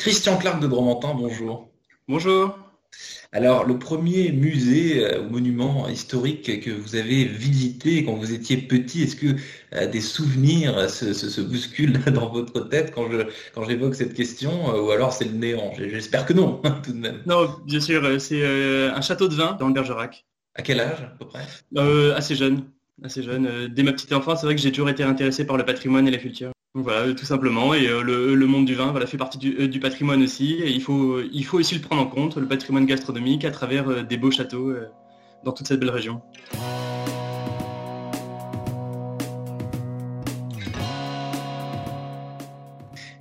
Christian Clark de Dromantin, bonjour. Bonjour. Alors, le premier musée euh, ou monument historique que vous avez visité quand vous étiez petit, est-ce que euh, des souvenirs se, bousculent dans votre tête quand je quand j'évoque cette question, euh, ou alors c'est le néant? J'espère que non, tout de même. Non, bien sûr, c'est un château de vin dans le Bergerac. À quel âge à peu près? Assez jeune, assez jeune. Dès ma petite enfance, c'est vrai que j'ai toujours été intéressé par le patrimoine et la culture. Voilà, tout simplement. Et euh, le, monde du vin voilà, fait partie du, euh, patrimoine aussi. Et il faut, il faut aussi le prendre en compte, le patrimoine gastronomique, à travers euh, des beaux châteaux dans toute cette belle région.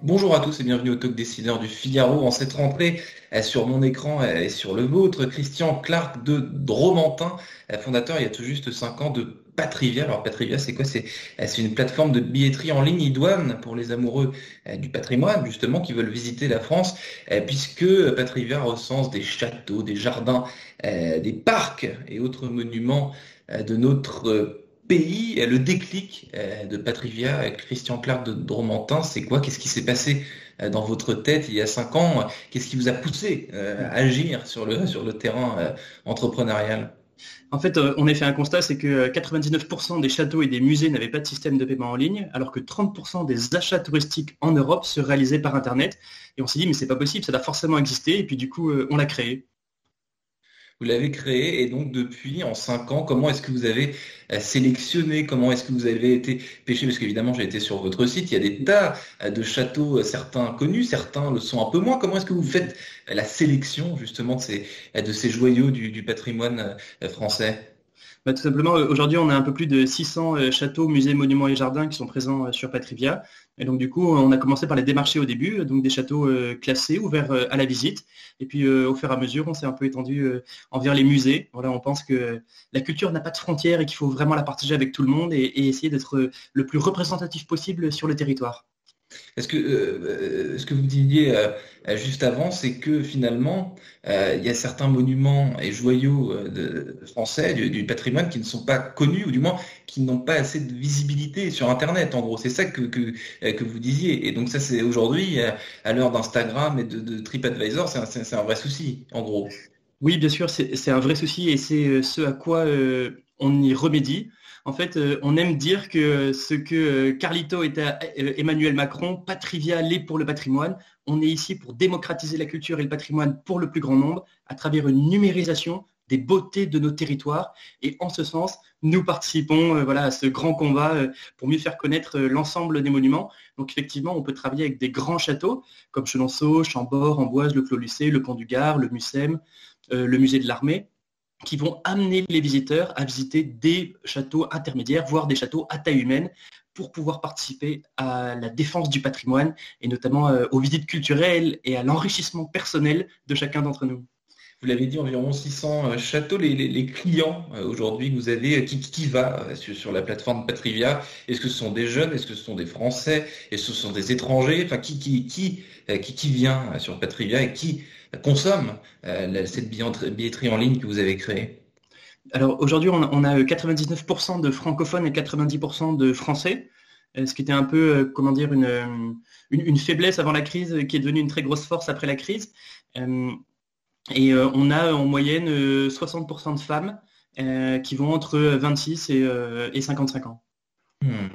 Bonjour à tous et bienvenue au Talk Décideur du Figaro. En cette rentrée, sur mon écran et sur le vôtre, Christian Clark de Dromantin, fondateur il y a tout juste 5 ans de Patrivia. Alors Patrivia, c'est quoi? Euh, C'est une plateforme de billetterie en ligne idoine pour les amoureux euh, du patrimoine, justement, qui veulent visiter la France, euh, puisque Patrivia recense des châteaux, des jardins, des parcs et autres monuments de notre pays. Le déclic de Patrivia, Christian Clark de Dromantin, c'est quoi? Qu'est-ce qui s'est passé dans votre tête il y a cinq ans? Qu'est-ce qui vous a poussé à agir sur le, terrain entrepreneurial? En fait, euh, on a fait un constat, c'est que 99% des châteaux et des musées n'avaient pas de système de paiement en ligne, alors que 30% des achats touristiques en Europe se réalisaient par Internet. Et on s'est dit, mais c'est pas possible, ça doit forcément exister. Et puis du coup, euh, on l'a créé. Vous l'avez créé et donc depuis, en cinq ans, comment est-ce que vous avez euh, sélectionné Comment est-ce que vous avez été pêché Parce qu'évidemment, j'ai été sur votre site, il y a des tas euh, de châteaux, euh, certains connus, certains le sont un peu moins. Comment est-ce que vous faites la sélection justement de ces, de ces joyaux du patrimoine français? Bah, tout simplement, euh, aujourd'hui, on a un peu plus de 600 euh, châteaux, musées, monuments et jardins qui sont présents euh, sur Patrivia. Et donc, du coup, on a commencé par les démarcher au début, donc des châteaux classés, ouverts à la visite. Et puis, au fur et à mesure, on s'est un peu étendu envers les musées. Voilà, on pense que la culture n'a pas de frontières et qu'il faut vraiment la partager avec tout le monde et essayer d'être le plus représentatif possible sur le territoire. Est-ce que euh, ce que vous disiez euh, juste avant, c'est que finalement, euh, il y a certains monuments et joyaux français du, patrimoine qui ne sont pas connus, ou du moins qui n'ont pas assez de visibilité sur Internet. En gros, c'est ça que, que, vous disiez. Et donc ça, c'est aujourd'hui, à l'heure d'Instagram et de, de TripAdvisor, c'est un, vrai souci, en gros. Oui, bien sûr, c'est un vrai souci et c'est ce à quoi on y remédie. En fait, euh, on aime dire que ce que euh, Carlito est à euh, Emmanuel Macron, Patrivia l'est pour le patrimoine. On est ici pour démocratiser la culture et le patrimoine pour le plus grand nombre à travers une numérisation des beautés de nos territoires. Et en ce sens, nous participons à ce grand combat pour mieux faire connaître l'ensemble des monuments. Donc effectivement, on peut travailler avec des grands châteaux comme Chenonceau, Chambord, Amboise, le Clos Lucé, le Pont du Gard, le Mucem, le musée de l'armée qui vont amener les visiteurs à visiter des châteaux intermédiaires, voire des châteaux à taille humaine, pour pouvoir participer à la défense du patrimoine et notamment euh, aux visites culturelles et à l'enrichissement personnel de chacun d'entre nous. Vous l'avez dit, environ 600 euh, châteaux. Les, clients euh, aujourd'hui que vous avez, qui, qui va sur, la plateforme Patrivia Est-ce que ce sont des jeunes? Est-ce que ce sont des Français? Est-ce que ce sont des étrangers? Enfin, qui, qui, qui, qui, qui vient sur Patrivia et qui consomme euh, cette billetterie en ligne que vous avez créée? Alors aujourd'hui, on, a 99% de francophones et 90% de français, euh, ce qui était un peu, euh, comment dire, une, une, faiblesse avant la crise, qui est devenue une très grosse force après la crise. Et on a en moyenne 60% de femmes qui vont entre 26 et 55 ans. Hmm.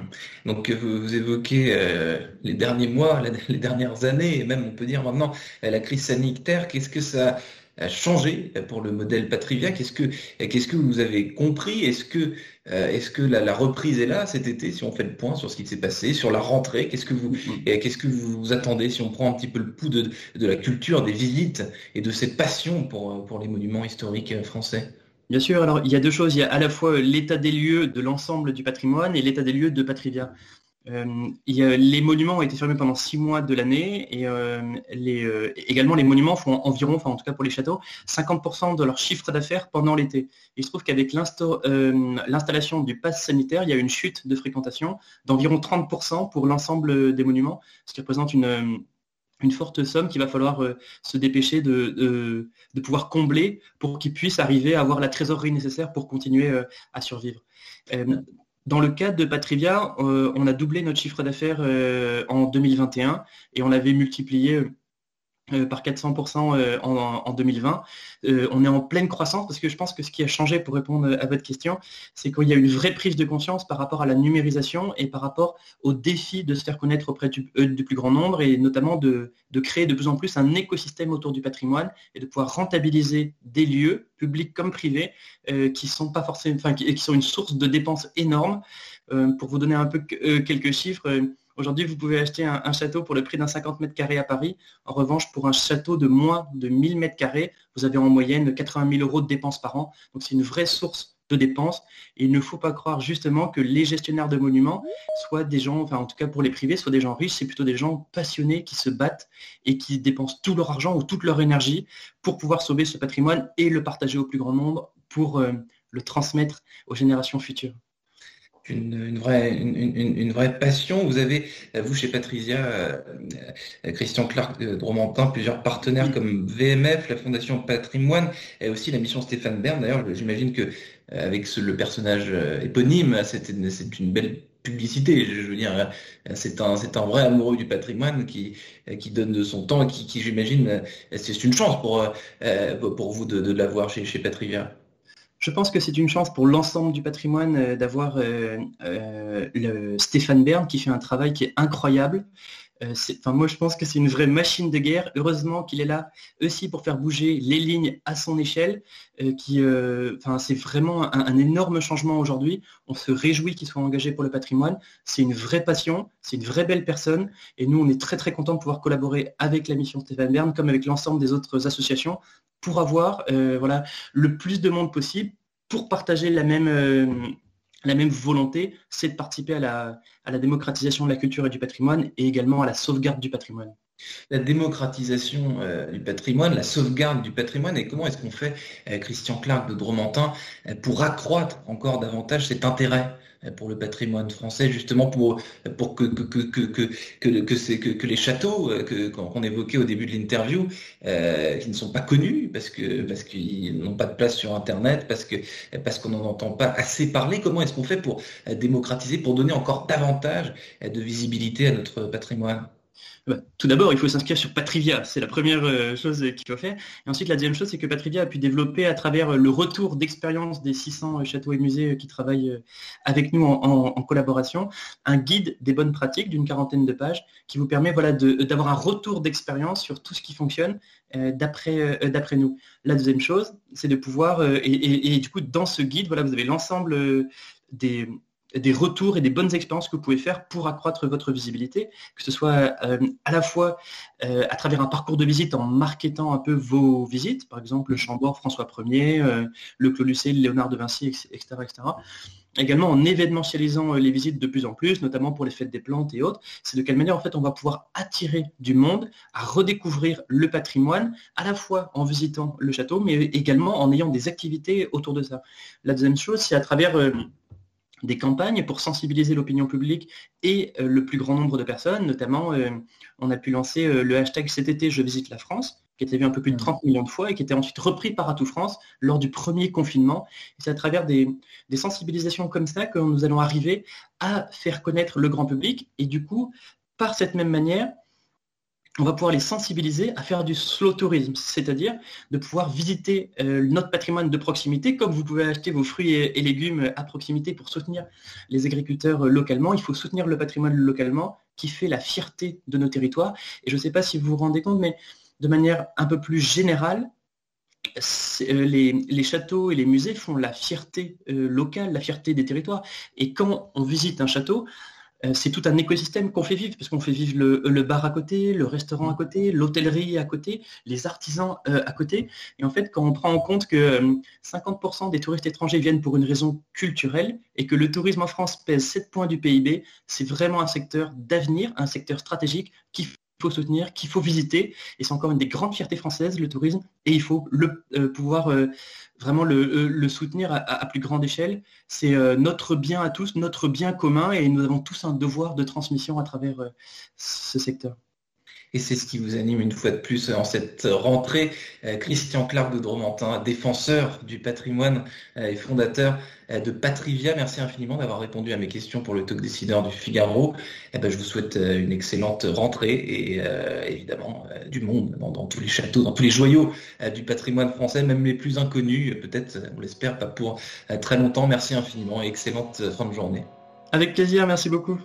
Donc vous, évoquez euh, les derniers mois, les dernières années, et même on peut dire maintenant euh, la crise sanitaire. Qu'est-ce que ça a changé pour le modèle Patrivia Qu'est-ce que qu'est-ce que vous avez compris? Est-ce que euh, est-ce que la, reprise est là cet été Si on fait le point sur ce qui s'est passé, sur la rentrée, qu'est-ce que vous hmm. qu'est-ce que vous attendez Si on prend un petit peu le pouls de, de la culture, des visites et de cette passion pour pour les monuments historiques français? Bien sûr, alors il y a deux choses. Il y a à la fois l'état des lieux de l'ensemble du patrimoine et l'état des lieux de Patrivia. Euh, les monuments ont été fermés pendant six mois de l'année et euh, euh, également les monuments font environ, enfin en tout cas pour les châteaux, 50% de leur chiffre d'affaires pendant l'été. Il se trouve qu'avec l'installation du pass sanitaire, il y a une chute de fréquentation d'environ 30% pour l'ensemble des monuments, ce qui représente une, forte somme qu'il va falloir se dépêcher de, pouvoir combler pour qu'ils puissent arriver à avoir la trésorerie nécessaire pour continuer à survivre. Euh, dans le cadre de Patrivia, on a doublé notre chiffre d'affaires en 2021 et on l'avait multiplié euh, par 400% euh, en, 2020. Euh, on est en pleine croissance parce que je pense que ce qui a changé pour répondre à votre question, c'est qu'il y a une vraie prise de conscience par rapport à la numérisation et par rapport au défi de se faire connaître auprès du, plus grand nombre et notamment de, créer de plus en plus un écosystème autour du patrimoine et de pouvoir rentabiliser des lieux, publics comme privés, qui sont pas forcément, enfin, qui, sont une source de dépenses énormes. pour vous donner un peu quelques chiffres, Aujourd'hui, vous pouvez acheter un, château pour le prix d'un 50 mètres carrés à Paris. En revanche, pour un château de moins de 1000 mètres carrés, vous avez en moyenne 80 000 euros de dépenses par an. Donc c'est une vraie source de dépenses. Et il ne faut pas croire justement que les gestionnaires de monuments soient des gens, enfin en tout cas pour les privés, soient des gens riches, c'est plutôt des gens passionnés qui se battent et qui dépensent tout leur argent ou toute leur énergie pour pouvoir sauver ce patrimoine et le partager au plus grand nombre pour euh, le transmettre aux générations futures une, vraie, une, vraie passion. Vous avez, vous chez Patricia, euh, Christian Clark de Romantin, plusieurs partenaires comme VMF, la Fondation Patrimoine, et aussi la mission Stéphane Bern. D'ailleurs, j'imagine que euh, avec le personnage euh, éponyme, c'est une belle publicité. Je veux dire, c'est un, c'est un vrai amoureux du patrimoine qui, qui donne de son temps et qui, qui j'imagine, c'est une chance pour, pour vous de, de l'avoir chez, chez Patrivia. Je pense que c'est une chance pour l'ensemble du patrimoine euh, d'avoir euh, euh, le Stéphane Bern qui fait un travail qui est incroyable. Enfin, moi, je pense que c'est une vraie machine de guerre. Heureusement qu'il est là aussi pour faire bouger les lignes à son échelle. qui, enfin, c'est vraiment un, énorme changement aujourd'hui. On se réjouit qu'il soit engagé pour le patrimoine. C'est une vraie passion. C'est une vraie belle personne. Et nous, on est très très contents de pouvoir collaborer avec la mission Stéphane Bern, comme avec l'ensemble des autres associations, pour avoir euh, voilà, le plus de monde possible, pour partager la même, euh, la même volonté, c'est de participer à la, démocratisation de la culture et du patrimoine et également à la sauvegarde du patrimoine. La démocratisation euh, du patrimoine, la sauvegarde du patrimoine, et comment est-ce qu'on fait, Christian Clark de Dromantin, pour accroître encore davantage cet intérêt pour le patrimoine français, justement pour, que, les châteaux euh, qu'on évoquait au début de l'interview, euh, qui ne sont pas connus parce qu'ils n'ont pas de place sur Internet, parce qu'on n'en entend pas assez parler. Comment est-ce qu'on fait pour démocratiser, pour donner encore davantage de visibilité à notre patrimoine? Bah, tout d'abord, il faut s'inscrire sur Patrivia. C'est la première euh, chose qu'il faut faire. Et ensuite, la deuxième chose, c'est que Patrivia a pu développer à travers euh, le retour d'expérience des 600 euh, châteaux et musées qui travaillent avec nous en, collaboration, un guide des bonnes pratiques d'une quarantaine de pages qui vous permet voilà, d'avoir un retour d'expérience sur tout ce qui fonctionne d'après nous. La deuxième chose, c'est de pouvoir, et, du coup, dans ce guide, voilà, vous avez l'ensemble des, des retours et des bonnes expériences que vous pouvez faire pour accroître votre visibilité, que ce soit euh, à la fois euh, à travers un parcours de visite en marketant un peu vos visites, par exemple le Chambord François Ier, euh, le Clos Lucé, Léonard de Vinci, etc., etc. Également en événementialisant les visites de plus en plus, notamment pour les fêtes des plantes et autres, c'est de quelle manière en fait on va pouvoir attirer du monde à redécouvrir le patrimoine, à la fois en visitant le château, mais également en ayant des activités autour de ça. La deuxième chose, c'est à travers des campagnes pour sensibiliser l'opinion publique et euh, le plus grand nombre de personnes. Notamment, euh, on a pu lancer euh, le hashtag cet été je visite la France, qui a été vu un peu plus de 30 mm. millions de fois et qui était ensuite repris par Atout France lors du premier confinement. c'est à travers des, des, sensibilisations comme ça que nous allons arriver à faire connaître le grand public et du coup, par cette même manière, on va pouvoir les sensibiliser à faire du slow tourisme, c'est-à-dire de pouvoir visiter euh, notre patrimoine de proximité, comme vous pouvez acheter vos fruits et, légumes à proximité pour soutenir les agriculteurs euh, localement. Il faut soutenir le patrimoine localement qui fait la fierté de nos territoires. Et je ne sais pas si vous vous rendez compte, mais de manière un peu plus générale, euh, les, châteaux et les musées font la fierté locale, la fierté des territoires. Et quand on visite un château, c'est tout un écosystème qu'on fait vivre, parce qu'on fait vivre le, bar à côté, le restaurant à côté, l'hôtellerie à côté, les artisans euh, à côté. Et en fait, quand on prend en compte que 50% euh, des touristes étrangers viennent pour une raison culturelle et que le tourisme en France pèse 7 points du PIB, c'est vraiment un secteur d'avenir, un secteur stratégique qui soutenir, qu'il faut visiter. Et c'est encore une des grandes fiertés françaises, le tourisme. Et il faut le, euh, pouvoir euh, vraiment le, euh, soutenir à, plus grande échelle. C'est notre bien à tous, notre bien commun. Et nous avons tous un devoir de transmission à travers ce secteur. Et c'est ce qui vous anime une fois de plus en cette rentrée. Euh, Christian Clark de Dromantin, défenseur du patrimoine euh, et fondateur euh, de Patrivia. Merci infiniment d'avoir répondu à mes questions pour le talk décideur du Figaro. Eh ben, je vous souhaite une excellente rentrée et évidemment du monde dans, tous les châteaux, dans tous les joyaux du patrimoine français, même les plus inconnus, peut-être, on l'espère, pas pour très longtemps. Merci infiniment et excellente fin de journée. Avec plaisir, merci beaucoup.